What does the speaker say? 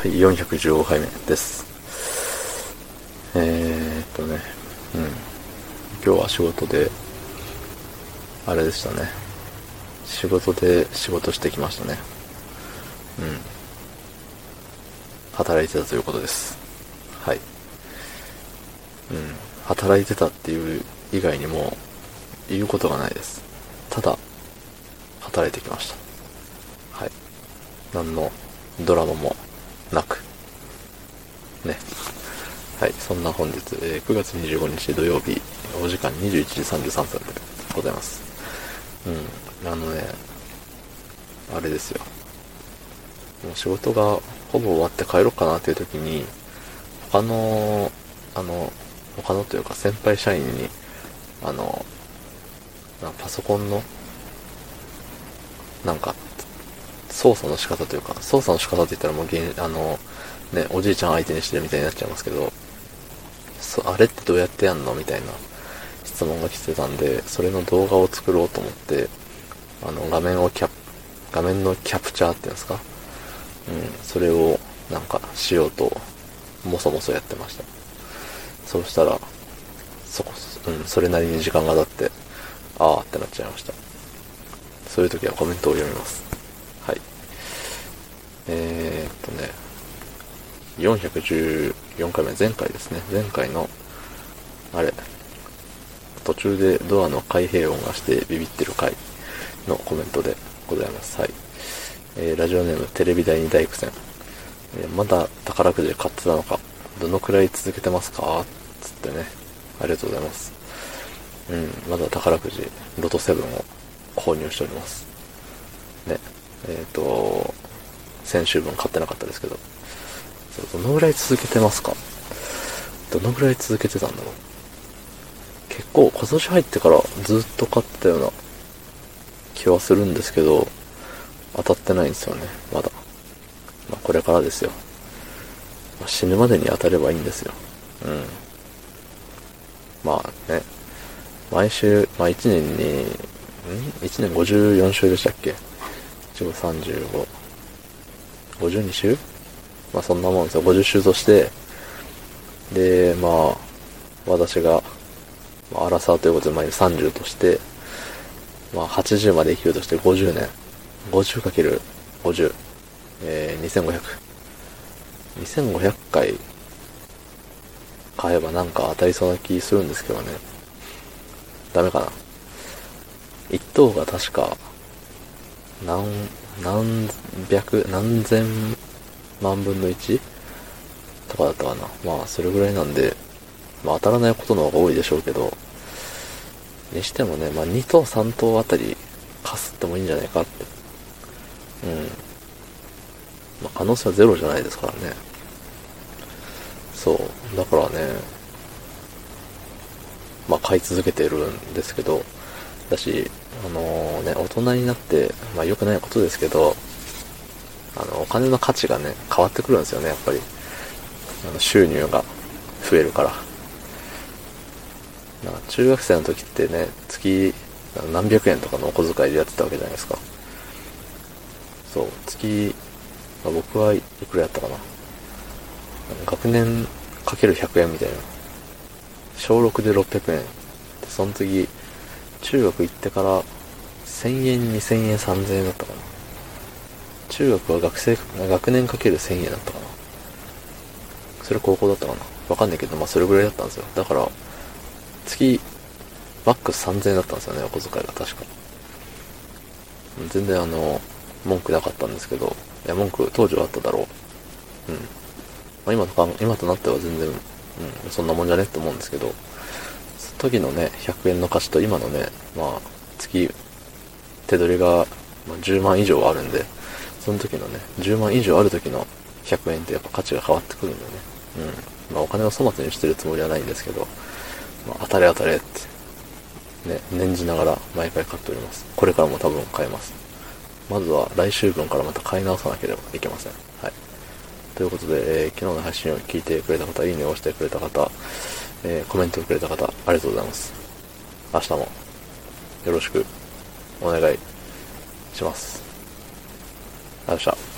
はい、415回目です。えー、っとね、うん。今日は仕事で、あれでしたね。仕事で仕事してきましたね。うん。働いてたということです。はい。うん。働いてたっていう以外にも、言うことがないです。ただ、働いてきました。はい。何のドラマもなく。ね。はい、そんな本日、えー、9月25日土曜日、お時間21時33分でございます。うん、あのね、あれですよ。もう仕事がほぼ終わって帰ろうかなっていう時に、他の、あの、他のというか先輩社員に、あの、パソコンの、なんか、操作の仕方というか、操作の仕方って言ったらもうあの、ね、おじいちゃん相手にしてるみたいになっちゃいますけど、そあれってどうやってやんのみたいな質問が来てたんで、それの動画を作ろうと思って、あの、画面をキャ画面のキャプチャーっていうんですか？うん、それをなんかしようと、もそもそやってました。そうしたら、そこ、うん、それなりに時間が経って、あーってなっちゃいました。そういう時はコメントを読みます。はい。えー、っとね、414回目、前回ですね。前回の、あれ、途中でドアの開閉音がしてビビってる回のコメントでございます。はい。えー、ラジオネームテレビ第二大苦戦。えー、まだ宝くじ買ってたのか、どのくらい続けてますか？つってね。ありがとうございます。うん、まだ宝くじ、ロト7を購入しております。えっ、ー、と、先週分買ってなかったですけど、どのぐらい続けてますか？どのぐらい続けてたんだろう？結構今年入ってからずっと買ったような気はするんですけど、当たってないんですよね、まだ。まあ、これからですよ。まあ、死ぬまでに当たればいいんですよ。うん。まあね、毎週、まあ1年に、ん ?1 年54週でしたっけ？?1 35。52週？まあそんなもんですよ。50周として、で、まあ、私が、まあ、アラサーということで、まあ30として、まあ80まで生きるとして50年。50×50。えー、2500。2500回買えばなんか当たりそうな気するんですけどね。ダメかな。1等が確か、何、何百、何千万分の 1? とかだったかな。まあ、それぐらいなんで、まあ当たらないことの方が多いでしょうけど、にしてもね、まあ2等3等あたりかすってもいいんじゃないかって。うん。まあ可能性はゼロじゃないですからね。そう。だからね、まあ買い続けてるんですけど、だし、あのー、ね、大人になって、まあ良くないことですけど、あの、お金の価値がね、変わってくるんですよね、やっぱり。あの、収入が増えるから。なんか中学生の時ってね、月何百円とかのお小遣いでやってたわけじゃないですか。そう、月、まあ、僕はいくらやったかな。学年かける100円みたいな。小6で600円。で、その次、中学行ってから1000円、2000円、3000円だったかな。中学は学生、学年かける1000円だったかな。それ高校だったかな。わかんないけど、まあそれぐらいだったんですよ。だから、月、マックス3000円だったんですよね、お小遣いが確か。全然あの、文句なかったんですけど、いや、文句当時はあっただろう。うん。まあ今とか、今となっては全然、うん、そんなもんじゃねって思うんですけど、時のね、100円の価値と今のね、まあ、月、手取りが、10万以上あるんで、その時のね、10万以上ある時の100円ってやっぱ価値が変わってくるんだよね。うん。まあお金を粗末にしてるつもりはないんですけど、まあ当たれ当たれって、ね、念じながら毎回買っております。これからも多分買えます。まずは来週分からまた買い直さなければいけません。はい。ということで、えー、昨日の配信を聞いてくれた方、いいねを押してくれた方、えー、コメントをくれた方、ありがとうございます。明日もよろしくお願いします。ありがとうございました。